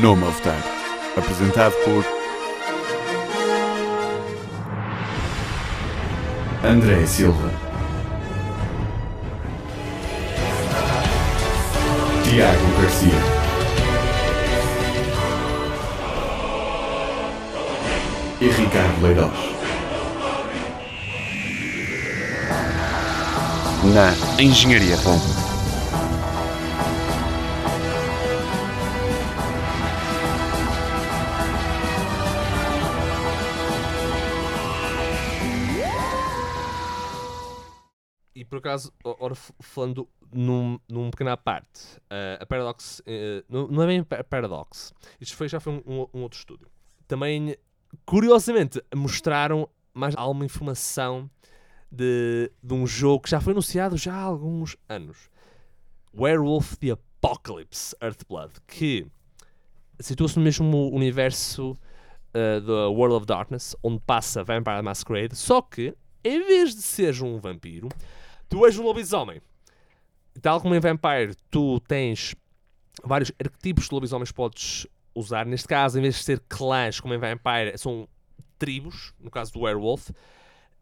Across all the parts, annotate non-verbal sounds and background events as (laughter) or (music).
Nome a votar. Apresentado por André Silva, Tiago Garcia, e Ricardo Leirós. Na Engenharia Home. Por acaso, o- ora, f- falando num, num parte, eh, a Paradox, eh, não, é bem pa- Paradox, isto foi, já foi um, um- outro estúdio. Também, curiosamente, mostraram mais alguma informação de, de um jogo que já foi anunciado já há alguns anos. Werewolf the Apocalypse Earthblood, que situa-se no mesmo universo uh, da World of Darkness, onde passa Vampire Masquerade, só que, em vez de seres um vampiro, tu és um lobisomem. Tal como em Vampire, tu tens vários arquetipos de lobisomens que podes usar. Neste caso, em vez de ser clãs, como em Vampire, são tribos, no caso do Werewolf.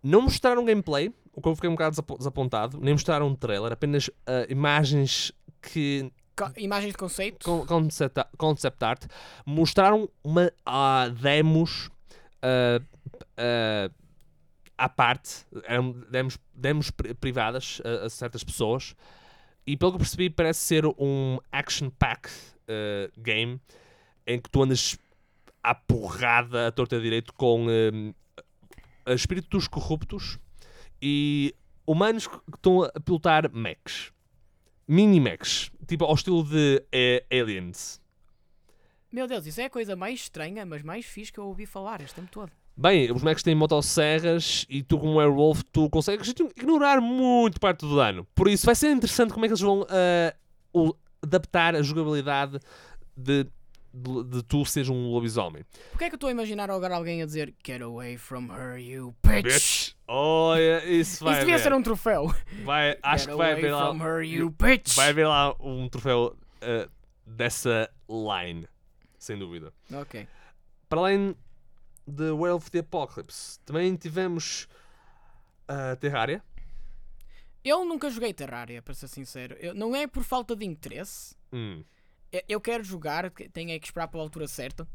Não mostraram gameplay, o que eu fiquei um bocado desapo- desapontado, nem mostraram um trailer, apenas ah, imagens que Co- Imagens de conceito. con- concept, concept art, mostraram uma ah, demos ah, ah, à parte, demos, demos pri- privadas a, a certas pessoas, e pelo que percebi, parece ser um action pack ah, game em que tu andas à porrada, à torta direito, com ah, espíritos corruptos e humanos que estão a pilotar mechs. Mini-mechs. Tipo ao estilo de eh, Aliens. Meu Deus, isso é a coisa mais estranha, mas mais fixe que eu ouvi falar este tempo todo. Bem, os mechs têm motosserras e tu, como werewolf, tu consegues ignorar muito parte do dano. Por isso, vai ser interessante como é que eles vão o- adaptar a jogabilidade de, de, de tu seres um lobisomem. Porquê é que eu estou a imaginar agora alguém a dizer Get away from her, you bitch? Bitch! Olha, isso vai Isso devia haver. ser um troféu. Vai, acho Get que vai haver lá, her, vai haver lá um troféu ah, dessa line. Sem dúvida. Ok. Para além de World of the Apocalypse, também tivemos a Terraria. Eu nunca joguei Terraria, para ser sincero. Eu- não é por falta de interesse. Hum. Eu, eu quero jogar, tenho é que esperar pela altura certa.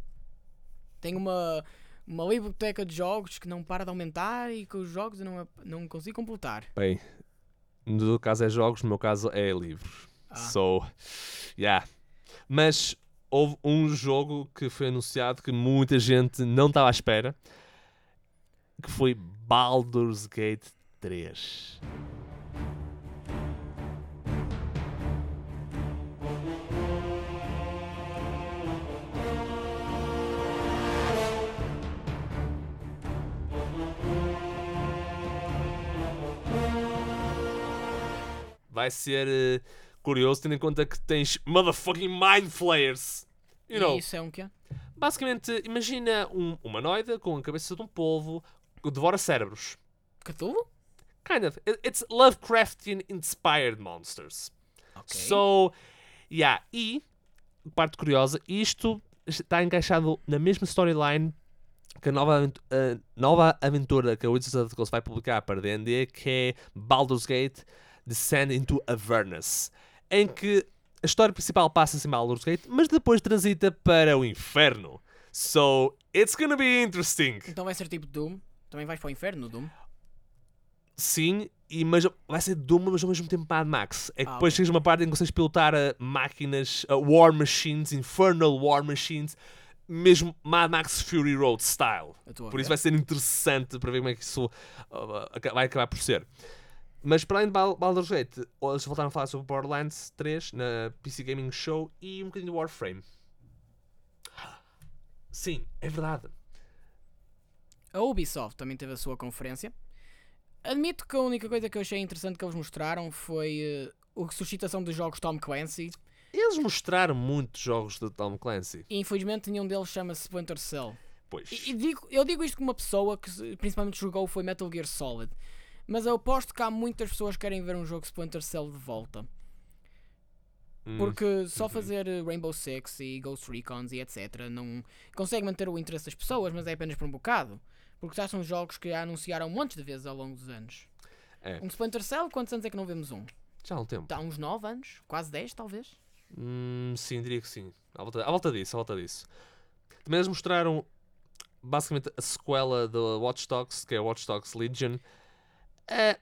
Tenho uma, uma biblioteca de jogos que não para de aumentar e que os jogos eu não, não consigo completar. Bem, no teu caso é jogos, no meu caso é livros. Ah. So, yeah. Mas houve um jogo que foi anunciado que muita gente não estava à espera, que foi Baldur's Gate 3. Vai ser eh, curioso, tendo em conta que tens motherfucking Mind Flayers. You know, E isso é um quê? basicamente, imagina um humanoide com a cabeça de um polvo que devora cérebros. Cthulhu? Kind of. It- It's Lovecraftian inspired monsters. Ok. So, yeah. E, parte curiosa, isto está encaixado na mesma storyline que a nova, a nova aventura que a Wizards of the Coast vai publicar para D&D, que é Baldur's Gate Descend into Avernus, em que a história principal passa-se em Baldur's Gate, mas depois transita para o inferno. So, it's gonna be interesting. Então vai ser tipo Doom. Também vais para o inferno, Doom. Sim, e, mas vai ser Doom, mas ao mesmo tempo Mad Max. É que Ah, depois ok. chegas a uma parte em que consegues pilotar uh, máquinas, uh, War Machines, Infernal War Machines, mesmo Mad Max Fury Road style. Por isso vai ser interessante para ver como é que isso uh, aca- vai acabar por ser. Mas para além de Bal- Baldur's Gate, eles voltaram a falar sobre Borderlands 3 na PC Gaming Show e um bocadinho de Warframe. Sim, é verdade. A Ubisoft também teve a sua conferência. Admito que a única coisa que eu achei interessante que eles mostraram foi eh, a suscitação dos jogos Tom Clancy. Eles mostraram muitos jogos de Tom Clancy. E infelizmente nenhum deles chama-se Splinter Cell. Pois. E, e digo, eu digo isto como uma pessoa que principalmente jogou foi Metal Gear Solid. Mas eu aposto que há muitas pessoas que querem ver um jogo Splinter Cell de volta. Porque só fazer Rainbow Six e Ghost Recons e etc. não consegue manter o interesse das pessoas, mas é apenas por um bocado. Porque já são jogos que já anunciaram montes de vezes ao longo dos anos. É, Um Splinter Cell, quantos anos é que não vemos um? já há um tempo. Há uns 9 anos? Quase 10, talvez? Hum, sim, diria que sim. À volta, à volta disso, à volta disso. Também eles mostraram basicamente a sequela do Watch Dogs, que é Watch Dogs Legion. É,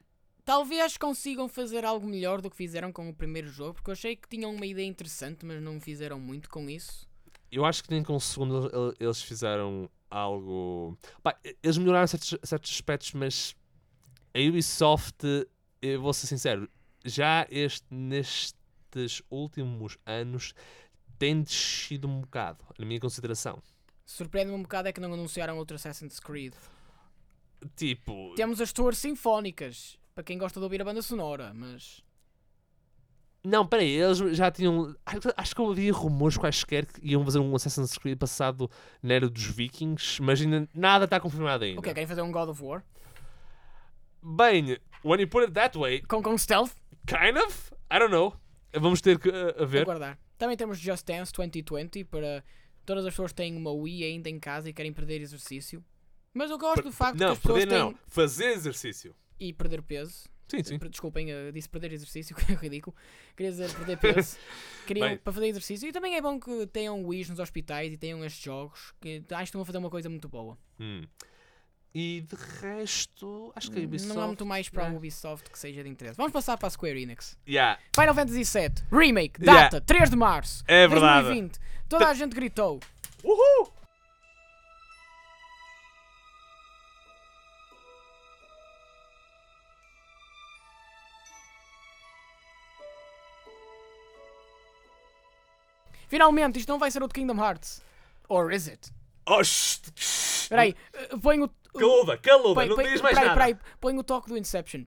Talvez consigam fazer algo melhor do que fizeram com o primeiro jogo, porque eu achei que tinham uma ideia interessante, mas não fizeram muito com isso. eu acho que nem com o segundo el- eles fizeram algo. Pá, eles melhoraram certos, certos aspectos, mas a Ubisoft, eu vou ser sincero, já este, nestes últimos anos tem descido um bocado, na minha consideração. Surpreende-me um bocado é que não anunciaram outro Assassin's Creed. Tipo, Temos as tours sinfónicas, para quem gosta de ouvir a banda sonora, mas. Não, peraí, eles já tinham. acho- que havia rumores quaisquer que iam fazer um Assassin's Creed passado na era dos Vikings, mas ainda nada está confirmado ainda. O que Querem fazer um God of War? Bem, when you put it that way, Com, com stealth? kind of? I don't know. Vamos ter que uh, ver. Aguardar. Também temos Just Dance 2020 para todas as pessoas que têm uma Wii ainda em casa e querem perder exercício. Mas eu gosto do facto não, que as pessoas perder têm. não. Fazer exercício. E perder peso. Sim, sim. Per- Desculpem, eu disse perder exercício, (laughs) que é ridículo. Queria dizer perder peso. (laughs) Queriam Bem. para fazer exercício. E também é bom que tenham Wii's nos hospitais e tenham estes jogos. Que acho que estão a fazer uma coisa muito boa. Hum. E de resto, acho que a Ubisoft. Não há muito mais para a é. Ubisoft que seja de interesse. Vamos passar para a Square Enix. Yeah, Final Fantasy VII Remake, Yeah. data 3 de março é verdade. 2020. Toda a gente gritou. Uhul! Finalmente, isto não vai ser outro Kingdom Hearts. Or is it? Oh. Espera aí, eh, põe o. Caluda, caluda, põe- não digas mais nada. peraí, põe o toque do Inception.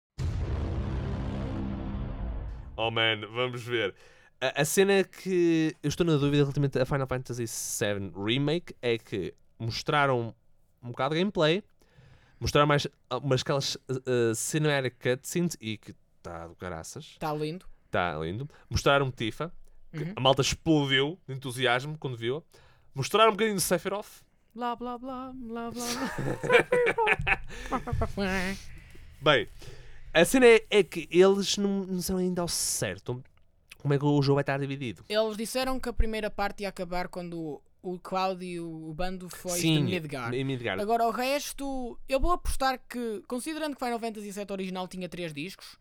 Oh man, vamos ver. A, a cena que eu estou na dúvida relativamente a Final Fantasy VII Remake é que mostraram um bocado de gameplay, mostraram mais ah, umas aquelas uh, cinematic cutscenes e que está do caraças, Está lindo. está lindo. Mostraram Tifa, Uhum. a malta explodiu de entusiasmo quando viu. Mostraram um bocadinho de Sephiroth. Blá blá blá blá blá. blá. (laughs) Bem, a cena é, é que eles não, não sabem ainda ao certo como é que o jogo vai estar dividido. Eles disseram que a primeira parte ia acabar quando o Cloud e o bando foi Sim, Midgar. em Midgard. Agora o resto, eu vou apostar que, considerando que Final Fantasy VII original tinha 3 discos,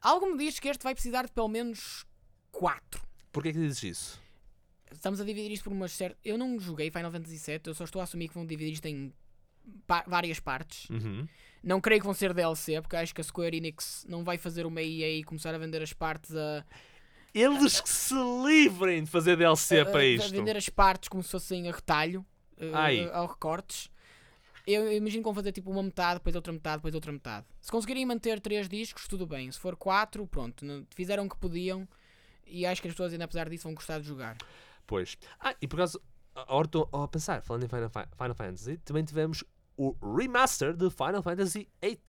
algo me diz que este vai precisar de pelo menos 4. Porquê que dizes isso? Estamos a dividir isto por umas certas. Eu não joguei Final Fantasy VII, eu só estou a assumir que vão dividir isto em pa- várias partes. Uhum. Não creio que vão ser DLC, porque acho que a Square Enix não vai fazer uma EA e começar a vender as partes a. Eles que se livrem de fazer DLC a- para a- a isto. vender as partes como se fossem a retalho, eh, Ai. ao recortes. Eu imagino que vão fazer tipo uma metade, depois outra metade, depois outra metade. Se conseguirem manter três discos, tudo bem. Se for quatro, pronto. Fizeram o que podiam. E acho que as pessoas, ainda apesar disso, vão gostar de jogar. Pois. Ah, e por acaso, agora estou a pensar, falando em Final, Final Fantasy, também tivemos o remaster de Final Fantasy VIII.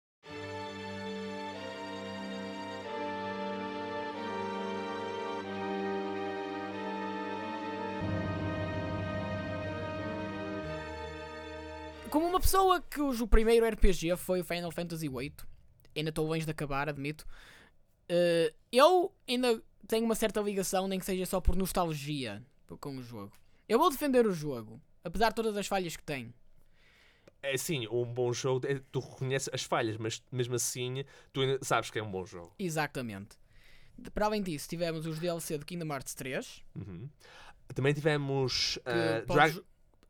Como uma pessoa cujo primeiro RPG foi o Final Fantasy VIII, ainda estou longe de acabar, admito. eh, eu ainda tenho uma certa ligação, nem que seja só por nostalgia com o jogo. Eu vou defender o jogo, apesar de todas as falhas que tem. É sim, um bom jogo, é- tu reconheces as falhas, mas mesmo assim, tu ainda sabes que é um bom jogo. Exatamente. Para além disso, tivemos os DLC de Kingdom Hearts 3. Uhum. Também tivemos.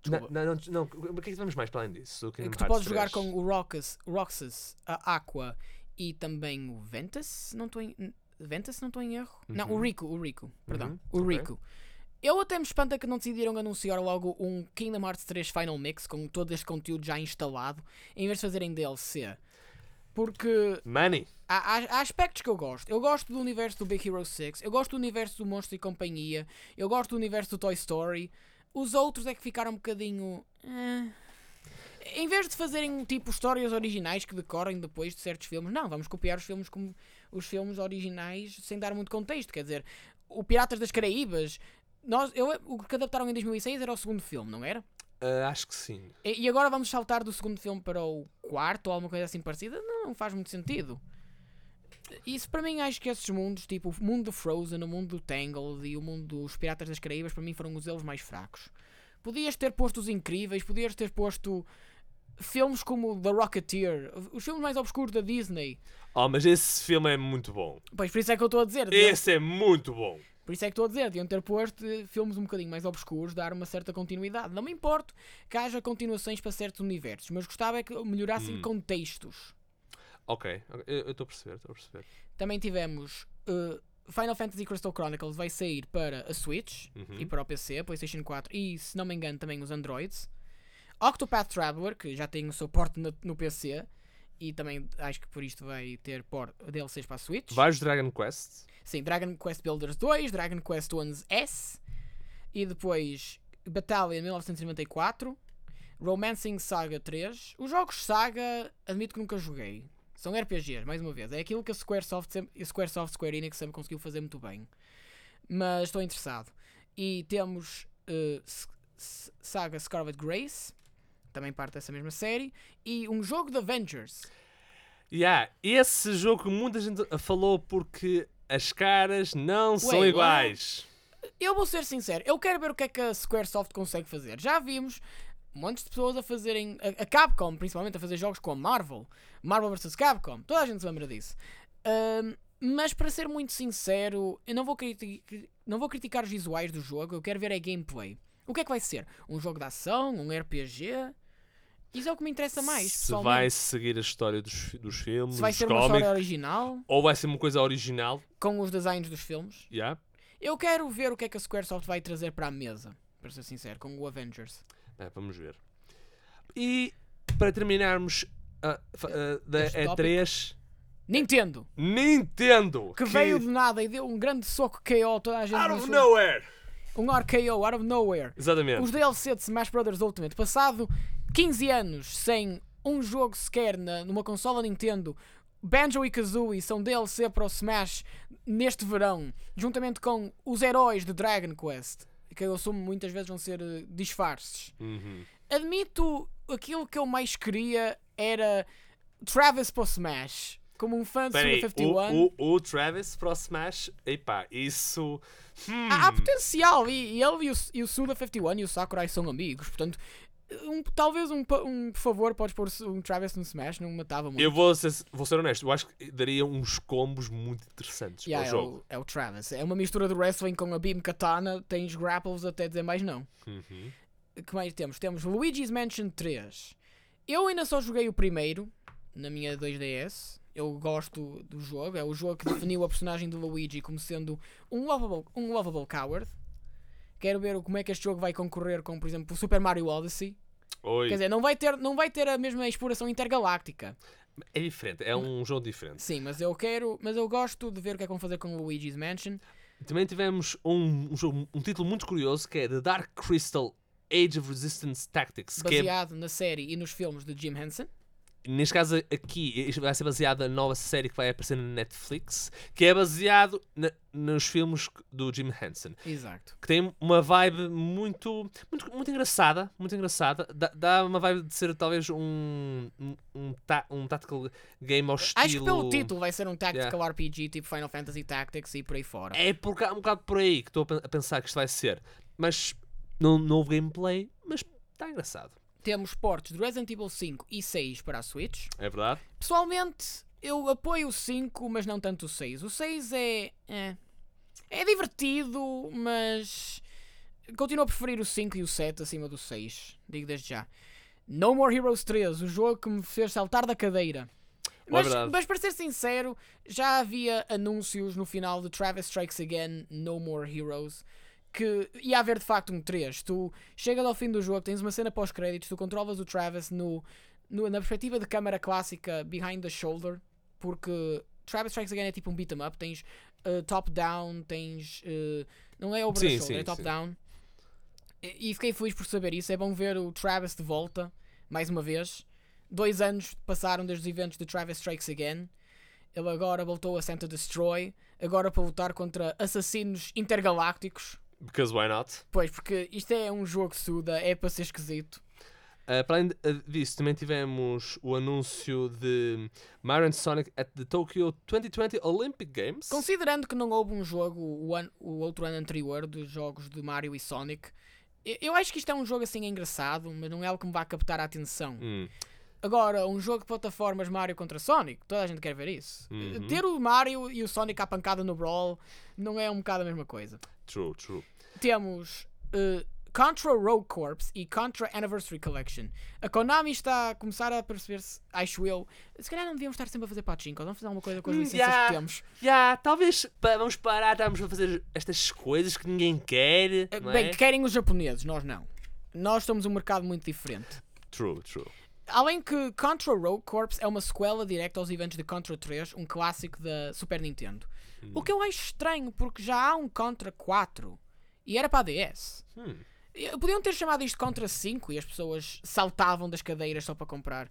Jo- Não, não, não, o que é que tivemos mais para além disso? do que tu Hearts podes jogar 3? com o Roxas, Roxas, a Aqua e também o Ventus, não estou em, Ventus, se não estou em erro. Não, o Uhum. Rico, o Rico, perdão, Uhum, o. Rico. Eu até me espanta que não decidiram anunciar logo um Kingdom Hearts 3 Final Mix com todo este conteúdo já instalado, em vez de fazerem DLC. Porque Money. há, há- há aspectos que eu gosto. Eu gosto do universo do Big Hero 6, eu gosto do universo do Monstro e Companhia, eu gosto do universo do Toy Story. Os outros é que ficaram um bocadinho. eh. Em vez de fazerem tipo histórias originais que decorem depois de certos filmes, não, vamos copiar os filmes como os filmes originais sem dar muito contexto. Quer dizer, o Piratas das Caraíbas. Nós, eu, o que adaptaram em 2006 era o segundo filme, não era? Ah, acho que sim. E, e agora vamos saltar do segundo filme para o quarto ou alguma coisa assim parecida? Não, não faz muito sentido. Isso para mim acho que esses mundos, tipo o mundo do Frozen, o mundo do Tangled e o mundo dos Piratas das Caraíbas, para mim foram os elos mais fracos. Podias ter posto os incríveis, podias ter posto filmes como The Rocketeer, os filmes mais obscuros da Disney. Oh, mas esse filme é muito bom. Pois por isso é que eu estou a dizer. Esse é muito bom. Por isso é que estou a dizer, deviam ter posto eh, filmes um bocadinho mais obscuros, dar uma certa continuidade. Não me importo que haja continuações para certos universos, mas gostava é que melhorassem Hum. contextos. Ok, eu eu estou a perceber, estou a perceber. Também tivemos uh, Final Fantasy Crystal Chronicles vai sair para a Switch Uhum. e para o PC, PlayStation 4 e, se não me engano, também os Androids. Octopath Traveler, que já tem o seu porte no, no PC e também acho que por isto vai ter por DLCs para a Switch. Vários Dragon Quest. Sim, Dragon Quest Builders 2, Dragon Quest 11S e depois Battalion 1994, Romancing Saga 3. Os jogos Saga, admito que nunca joguei. São RPGs, mais uma vez. É aquilo que a Squaresoft, sempre, a Squaresoft Square Enix sempre conseguiu fazer muito bem. Mas estou interessado. E temos S- Saga Scarlet Grace, também parte dessa mesma série. E um jogo de Avengers. Yeah, esse jogo que muita gente falou porque as caras não são Ué, iguais. Eu vou ser sincero, eu quero ver o que é que a Squaresoft consegue fazer. Já vimos montes de pessoas a fazerem. A, a Capcom, principalmente, a fazer jogos com a Marvel. Marvel vs Capcom. Toda a gente se lembra disso. Ahm, mas para ser muito sincero, eu não vou, não vou criticar os visuais do jogo, eu quero ver é gameplay. O que é que vai ser? Um jogo de ação? Um RPG? Isso é o que me interessa mais, Se vai seguir a história dos, dos filmes, Se vai dos ser uma cómics, história original, ou vai ser uma coisa original. com os designs dos filmes. Yeah. Eu quero ver o que é que a Squaresoft vai trazer para a mesa, para ser sincero, com o Avengers. É, vamos ver. E para terminarmos fa- ah, da Este E3, Nintendo, Nintendo! que, veio de nada e deu um grande soco KO a toda a gente. out of nowhere! Um RKO, out of nowhere. Exatamente. Os DLC de Smash Bros. Ultimate, passado 15 anos sem um jogo sequer na, numa consola Nintendo, Banjo e Kazooie são DLC para o Smash neste verão, juntamente com os heróis de Dragon Quest, que eu assumo muitas vezes vão ser eh, disfarces. Uhum. Admito, aquilo que eu mais queria era Travis para o Smash. Como um fã de Suda 51. o, o, o Travis para o Smash, epá, isso. Hum, Há, há potencial e, e ele e o, e o Suda 51 e o Sakurai são amigos, portanto, um- talvez um, um por favor, podes pôr um Travis no Smash, não matava muito. eu vou ser, vou ser honesto, eu acho que daria uns combos muito interessantes Yeah, para é, o jogo. o, é o Travis. É uma mistura de wrestling com a Beam Katana, tens grapples até dizer mais não. Uhum. que mais temos? Temos Luigi's Mansion 3. Eu ainda só joguei o primeiro na minha 2DS. Eu gosto do jogo. É o jogo que definiu a personagem do Luigi como sendo um lovable, um lovable coward. Quero ver como é que este jogo vai concorrer com, por exemplo, o Super Mario Odyssey. Oi. Quer dizer, não vai ter, não vai ter a mesma exploração intergaláctica. É diferente, é um jogo diferente. Sim, mas eu quero, mas eu gosto de ver o que é que vão fazer com o Luigi's Mansion. Também tivemos um, um, jogo, um título muito curioso que é The Dark Crystal Age of Resistance Tactics. É, Baseado na série e nos filmes de Jim Henson. Neste caso aqui, vai ser baseado na nova série que vai aparecer na Netflix, que é baseado na- nos filmes do Jim Henson. Exato. que tem uma vibe muito, muito, muito engraçada, muito engraçada. Dá, dá uma vibe de ser talvez um um, um, um tactical game ao estilo. Acho que pelo título vai ser um tactical RPG tipo Final Fantasy Tactics e por aí fora. É por, um bocado por aí que estou a pensar que isto vai ser. Mas não, não houve gameplay, mas está engraçado. Temos portes de Resident Evil 5 e 6 para a Switch. É verdade? Pessoalmente, eu apoio o 5, mas não tanto o 6. O 6 é. É, é divertido, mas. Continuo a preferir o 5 e o 7 acima do 6. Digo desde já. No More Heroes 3, o jogo que me fez saltar da cadeira. Mas, verdade. mas para ser sincero, já havia anúncios no final de Travis Strikes Again No More Heroes que ia haver de facto um 3. Tu chegas ao fim do jogo, tens uma cena pós-créditos, tu controlas o Travis no, no- na perspectiva de câmara clássica behind the shoulder, porque Travis Strikes Again é tipo um beat 'em up, tens uh, top-down, tens. uh, não é over Sim, the shoulder, sim, é top-down. E, e fiquei feliz por saber isso. É bom ver o Travis de volta, mais uma vez. Dois anos passaram desde os eventos de Travis Strikes Again. Ele agora voltou a Santa Destroy, agora para lutar contra assassinos intergalácticos. Because why not? Pois, porque isto é um jogo suda, é para ser esquisito. Uh, para além uh, disso, também tivemos o anúncio de Mario Sonic at the Tokyo 2020 Olympic Games. Considerando que não houve um jogo o, ano- o outro ano anterior dos jogos de Mario e Sonic, eu, acho que isto é um jogo assim engraçado, mas não é algo que me vai captar a atenção. Hum, Agora, um jogo de plataformas Mario contra Sonic, toda a gente quer ver isso. Uhum. Ter o Mario e o Sonic à pancada no Brawl não é um bocado a mesma coisa. true, true. Temos uh, Contra Rogue Corps e Contra Anniversary Collection. A Konami está a começar a perceber-se, acho eu, se calhar não devíamos estar sempre a fazer pachinko, vamos fazer alguma coisa com as Hum, licenças yeah. que temos. Já, talvez pa- vamos parar, estamos a fazer estas coisas que ninguém quer. Uh, Bem, é? que querem os japoneses, nós não. Nós somos um mercado muito diferente. True, true. Além que Contra Rogue Corps é uma sequela direta aos eventos de Contra 3, um clássico da Super Nintendo. O que eu acho estranho, porque já há um Contra 4 e era para a DS. Hum. Eh, Podiam ter chamado isto Contra 5 e as pessoas saltavam das cadeiras só para comprar.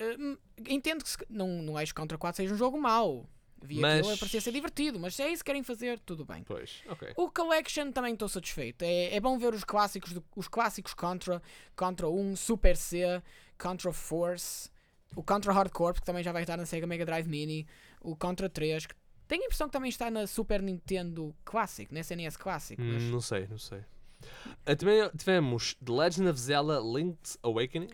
Hum, entendo que se- não, não acho que Contra 4 seja um jogo mau. Vi Mas- aquilo, parecia ser divertido, mas se é isso que querem fazer, tudo bem. Pois, ok. O Collection também estou satisfeito. É, é bom ver os clássicos, do- os clássicos Contra, Contra 1, Super C, Contra Force, o Contra Hardcore, que também já vai estar na Sega Mega Drive Mini, o Contra 3, que tenho a impressão que também está na Super Nintendo Classic, na SNES Classic. mas- Hum, não sei, não sei. Ah, também tivemos The Legend of Zelda Link's Awakening.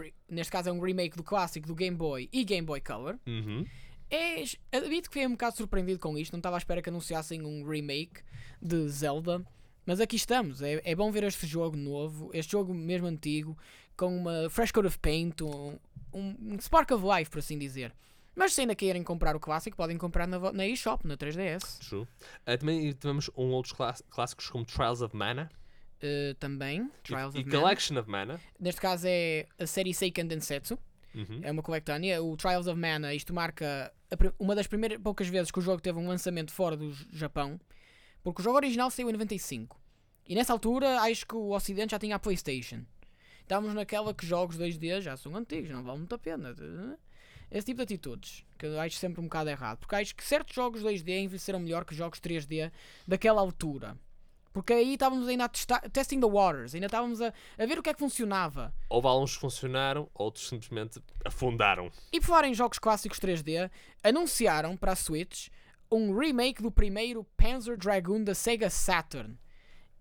re- neste caso é um remake do clássico do Game Boy e Game Boy Color. Uhum. É, admito que fiquei um bocado surpreendido com isto, não estava à espera que anunciassem um remake de Zelda, mas aqui estamos. É, é bom ver este jogo novo, este jogo mesmo antigo, com uma fresh coat of paint, um, um, spark of life, por assim dizer. Mas se ainda querem comprar o clássico, podem comprar na, na eShop, na 3DS. True. Ah, também tivemos um outros clás- clássicos como Trials of Mana Uh, também, Trials e, e of Mana. Collection of Mana. Neste caso é a série Seiken Densetsu. Uhum. É uma coletânea. O Trials of Mana, isto marca uma das primeiras poucas vezes que o jogo teve um lançamento fora do Japão. Porque o jogo original saiu em 95. E nessa altura acho que o Ocidente já tinha a PlayStation. Estávamos naquela que jogos 2D já são antigos, não vale muito a pena. Esse tipo de atitudes, que eu acho sempre um bocado errado. Porque acho que certos jogos 2D envelheceram melhor que jogos 3D daquela altura. Porque aí estávamos ainda a testar, testing the waters, ainda estávamos a, a ver o que é que funcionava. Houve alguns que funcionaram, outros simplesmente afundaram. E por falar em jogos clássicos 3D, anunciaram para a Switch um remake do primeiro Panzer Dragoon da Sega Saturn.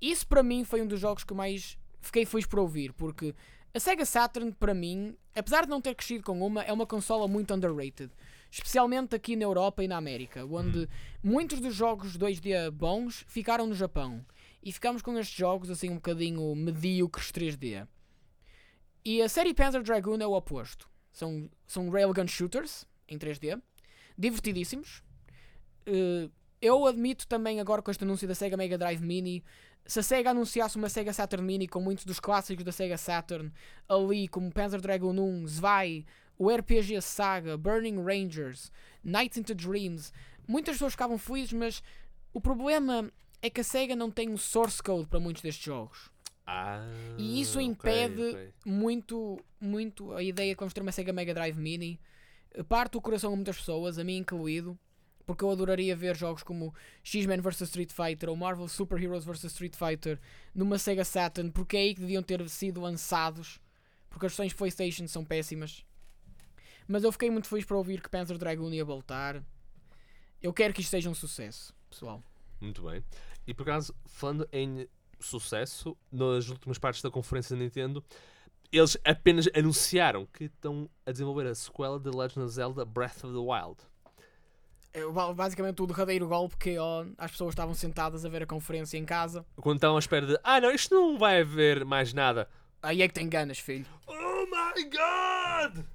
Isso para mim foi um dos jogos que mais fiquei feliz por ouvir, porque a Sega Saturn para mim, apesar de não ter crescido com uma, é uma consola muito underrated. Especialmente aqui na Europa e na América, onde muitos dos jogos 2D bons ficaram no Japão. E ficamos com estes jogos assim um bocadinho medíocres 3D. E a série Panzer Dragoon é o oposto. São, são railgun shooters em 3D, divertidíssimos. Eh, eu admito também agora com este anúncio da Sega Mega Drive Mini, se a Sega anunciasse uma Sega Saturn Mini com muitos dos clássicos da Sega Saturn ali, como Panzer Dragoon 1, Zwei, o RPG Saga, Burning Rangers, Nights into Dreams, muitas pessoas ficavam felizes, mas o problema é que a Sega não tem um source code para muitos destes jogos. Ah, E isso impede ok. muito, muito a ideia que vamos ter uma Sega Mega Drive Mini. Parte o coração a muitas pessoas, a mim incluído, porque eu adoraria ver jogos como X-Men vs Street Fighter ou Marvel Super Heroes vs Street Fighter numa Sega Saturn, porque é aí que deviam ter sido lançados, porque as versões PlayStation são péssimas. Mas eu fiquei muito feliz para ouvir que Panzer Dragoon ia voltar. Eu quero que isto seja um sucesso, pessoal. Muito bem. E por acaso, falando em sucesso, nas últimas partes da conferência da Nintendo, eles apenas anunciaram que estão a desenvolver a sequela de Legend of Zelda Breath of the Wild. É ba- basicamente o derradeiro golpe que ó, as pessoas estavam sentadas a ver a conferência em casa. Quando estavam à espera de, ah não, isto não vai haver mais nada. Aí é que tem ganas, filho. Oh my god!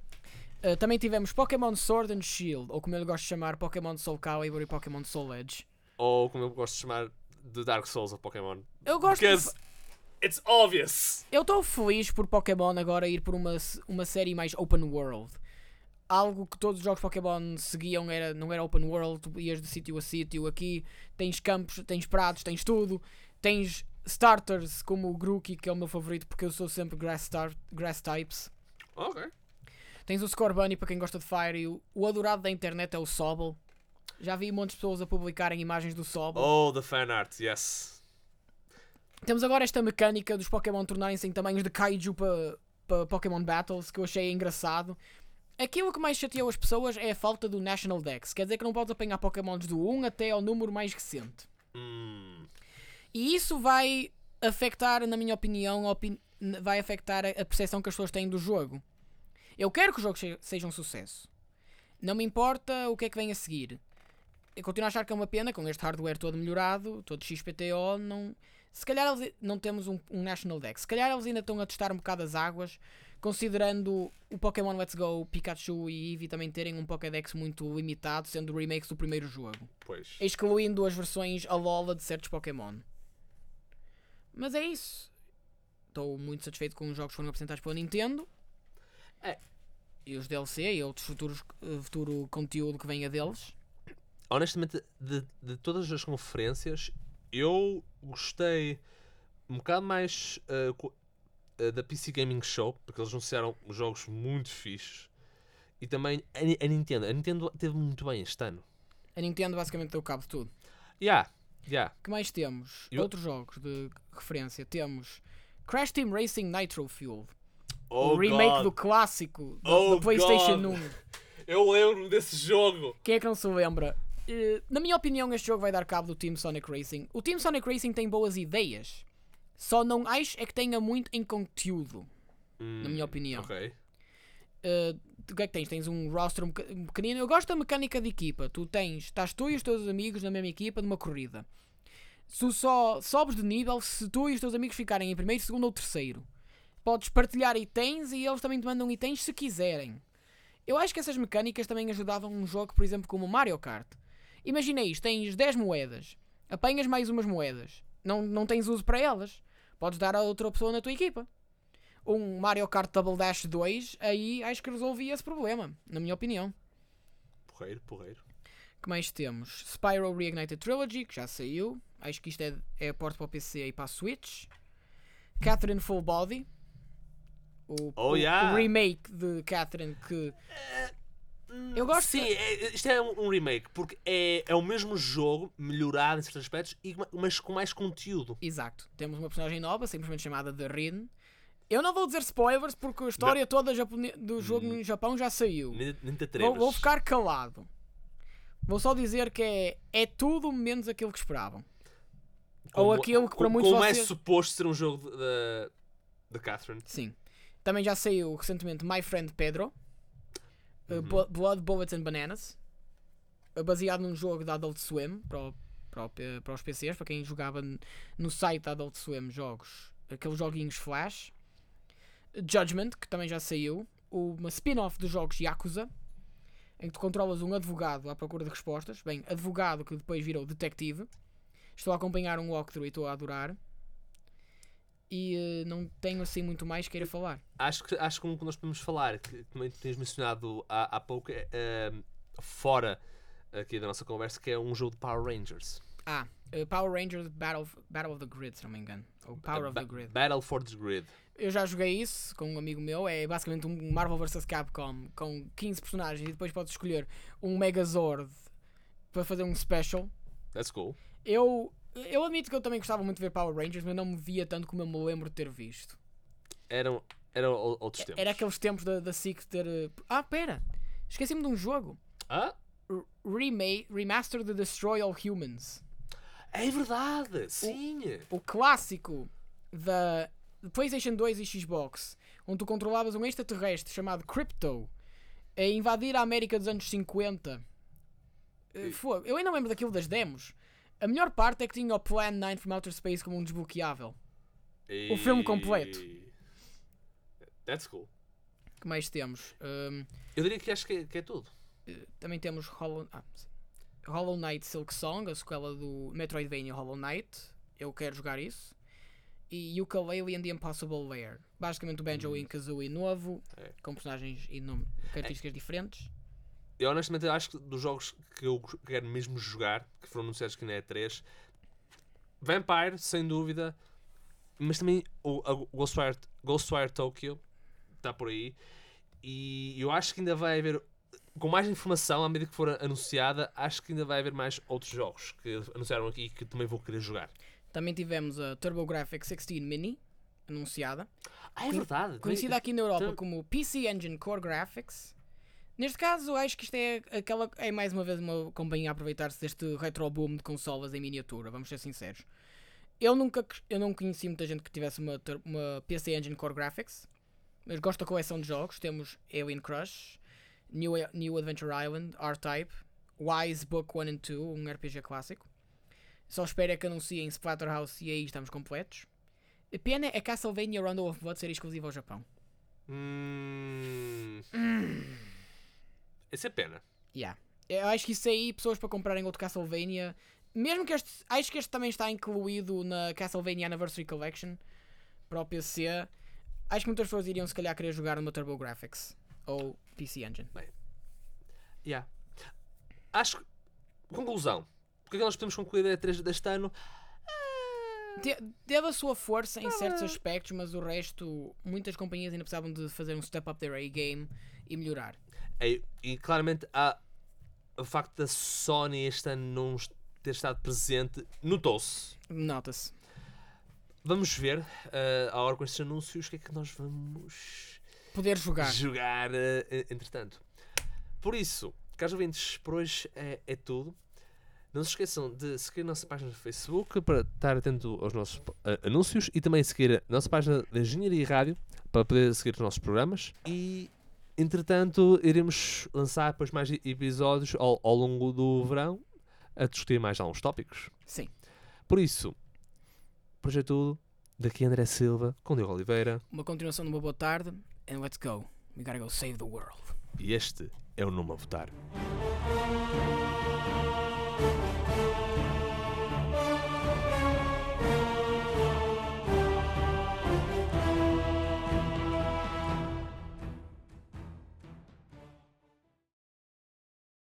Uh, também tivemos Pokémon Sword and Shield, ou como eu gosto de chamar, Pokémon Soul Calibur e Pokémon Soul Edge. Ou como eu gosto de chamar, de Dark Souls of Pokémon. Eu gosto Because it's obvious! Eu estou feliz por Pokémon agora ir por uma, uma série mais open world. Algo que todos os jogos Pokémon seguiam era, não era open world, tu ias de sítio a sítio. Aqui tens campos, tens prados, tens tudo. Tens starters como o Grookey, que é o meu favorito porque eu sou sempre grass, grass types. Ok. Tens o Score Bunny para quem gosta de Fire e o, o adorado da internet é o Sobble. Já vi muitas pessoas a publicarem imagens do Sobble. Oh, the fan art, yes. Temos agora esta mecânica dos Pokémon tornarem-se em tamanhos de Kaiju para pa Pokémon Battles que eu achei engraçado. Aquilo que mais chateou as pessoas é a falta do National Dex. Quer dizer que não podes apanhar Pokémons do 1 até ao número mais recente. Hum, E isso vai afetar, na minha opinião, a opini- vai afetar a percepção que as pessoas têm do jogo. Eu quero que o jogo se- seja um sucesso. Não me importa o que é que vem a seguir. Eu continuo a achar que é uma pena, com este hardware todo melhorado, todo XPTO, não... Se calhar eles não temos um, um National Deck. Se calhar eles ainda estão a testar um bocado as águas, considerando o Pokémon Let's Go, Pikachu e Eevee também terem um Pokédex muito limitado, sendo remakes do primeiro jogo pois. excluindo as versões Alola de certos Pokémon. Mas é isso. Estou muito satisfeito com os jogos que foram apresentados pela Nintendo. É. E os DLC e outros futuros, eh, futuro conteúdo que venha deles. Honestamente, de, de todas as conferências, eu gostei um bocado mais uh, da PC Gaming Show, porque eles anunciaram jogos muito fixes. E também a, a Nintendo. A Nintendo teve muito bem este ano. A Nintendo basicamente deu cabo de tudo. Yeah, yeah. O que mais temos? Eu- Outros jogos de referência. Temos Crash Team Racing Nitro Fuel. Oh, o remake God. do clássico do, Oh, do PlayStation God. 1. Eu lembro desse jogo. Quem é que não se lembra? Eh, na minha opinião, este jogo vai dar cabo do Team Sonic Racing. O Team Sonic Racing tem boas ideias, só não acho é que tenha muito em conteúdo. Na minha opinião. Hum, Ok. Eh, o que é que tens? Tens um roster um pequenino. Eu gosto da mecânica de equipa. Tu tens, estás tu e os teus amigos na mesma equipa numa corrida. Tu só sobes de nível se tu e os teus amigos ficarem em primeiro, segundo ou terceiro. Podes partilhar itens e eles também te mandam itens se quiserem. Eu acho que essas mecânicas também ajudavam um jogo, por exemplo, como Mario Kart. Imagina isto, tens 10 moedas, apanhas mais umas moedas, não, não tens uso para elas, podes dar a outra pessoa na tua equipa. Um Mario Kart Double Dash 2, aí acho que resolvia esse problema, na minha opinião. Porreiro, porreiro. que mais temos? Spyro Reignited Trilogy, que já saiu. Acho que isto é, é a porta para o PC e para a Switch. Catherine Full Body. O, Oh, o- yeah. o remake de Catherine que. Eu gosto Sim, de- é- isto é um um remake, porque é, é o mesmo jogo, melhorado em certos aspectos, e, ma- mas com mais conteúdo. Exato. Temos uma personagem nova, simplesmente chamada The Rin. Eu não vou dizer spoilers porque a história toda japone- do jogo no Japão já saiu. Nem, nem te Vou, vou ficar calado. Vou só dizer que é, é tudo menos aquilo que esperavam. ou Como- aquilo que para como- muitos Como é vocês- suposto ser um jogo de- da da Catherine. Sim. Também já saiu recentemente My Friend Pedro. Uh, Uhum. Blood, Bullets and Bananas. uh, baseado num jogo da Adult Swim para, o- para, o para os PCs, para quem jogava no site da Adult Swim jogos, aqueles joguinhos flash. Judgment, que também já saiu. Uma spin-off dos jogos Yakuza, em que tu controlas um advogado à procura de respostas. Bem, advogado que depois virou detetive. Estou a acompanhar um walkthrough e estou a adorar. E eh, não tenho assim muito mais que queira falar. Acho que, acho que um que nós podemos falar, que também tens mencionado há, há pouco, é, fora aqui da nossa conversa, que é um jogo de Power Rangers. Ah, eh, Power Rangers Battle of, Battle of the Grid, se não me engano. Ou Power of Ba- the Grid. Battle for the Grid. Eu já joguei isso com um amigo meu. É basicamente um Marvel vs Capcom com 15 personagens e depois podes escolher um Megazord para fazer um special. That's cool. Eu, eu admito que eu também gostava muito de ver Power Rangers, mas não me via tanto como eu me lembro de ter visto. Eram, eram o- outros tempos. Era aqueles tempos da, da SIC ter. eh, Ah, pera! Esqueci-me de um jogo. Ah? Remake, remaster de Destroy All Humans. É verdade! Sim! o clássico da PlayStation 2 e Xbox, onde tu controlavas um extraterrestre chamado Crypto a invadir a América dos anos 50. Eh, E- Fogo. Eu ainda lembro daquilo das demos. A melhor parte é que tinha o Plan 9 from Outer Space como um desbloqueável. O filme completo. E- That's cool. O que mais temos? Hum, Eu diria que acho que é, que é tudo. eh, também temos Hollow, ah. Hollow Knight Silk Song, a sequela do Metroidvania Hollow Knight. Eu quero jogar isso. E Yooka-Laylee and the Impossible Lair. Basicamente o Banjo e Kazooie novo, É. com personagens e características diferentes. Eu honestamente acho que dos jogos que eu quero mesmo jogar, que foram anunciados aqui na E3, Vampire, sem dúvida, mas também o a Ghostwire, Ghostwire Tokyo está por aí. E eu acho que ainda vai haver, com mais informação, à medida que for anunciada, acho que ainda vai haver mais outros jogos que anunciaram aqui que também vou querer jogar. Também tivemos a TurboGrafx 16 Mini, anunciada. Ah, é verdade. Conhecida aqui na Europa como PC Engine Core Graphics. Neste caso, acho que isto é aquela é mais uma vez uma companhia a aproveitar-se deste retro boom de consolas em miniatura, vamos ser sinceros. Eu nunca eu não conheci muita gente que tivesse uma, uma PC Engine Core Graphics, mas gosto da coleção de jogos. Temos Alien Crush, New, New Adventure Island, R-Type, Wise Book 1 and 2, um RPG clássico. Só espero é que anunciem Splatterhouse e aí estamos completos. A pena é Castlevania Rondo of Blood ser exclusivo ao Japão. Hum... Essa é pena. Yeah. Eu acho que isso aí, pessoas para comprarem outro Castlevania, mesmo que este, acho que este também está incluído na Castlevania Anniversary Collection para o PC. Acho que muitas pessoas iriam se calhar querer jogar numa TurboGrafx ou PC Engine. Yeah. Acho que. Conclusão. O que é que nós podemos concluir da E3 deste ano? Te- Teve a sua força em certos aspectos, mas o resto, muitas companhias ainda precisavam de fazer um step up their A-game e melhorar. É, e claramente há o facto da Sony este ano não ter estado presente notou-se. Nota-se. Vamos ver, eh, a hora com estes anúncios, o que é que nós vamos Poder jogar. jogar eh, entretanto. Por isso, caros ouvintes, por hoje é, é tudo. Não se esqueçam de seguir a nossa página no Facebook para estar atento aos nossos eh, anúncios e também seguir a nossa página de Engenharia e Rádio para poder seguir os nossos programas. E, entretanto, iremos lançar depois mais episódios ao, ao longo do verão a discutir mais alguns tópicos. Sim. Por isso, por hoje é tudo. Daqui André Silva, com Diogo Oliveira. Uma continuação de uma boa tarde. And let's go. We gotta go save the world. E este é o nome a votar.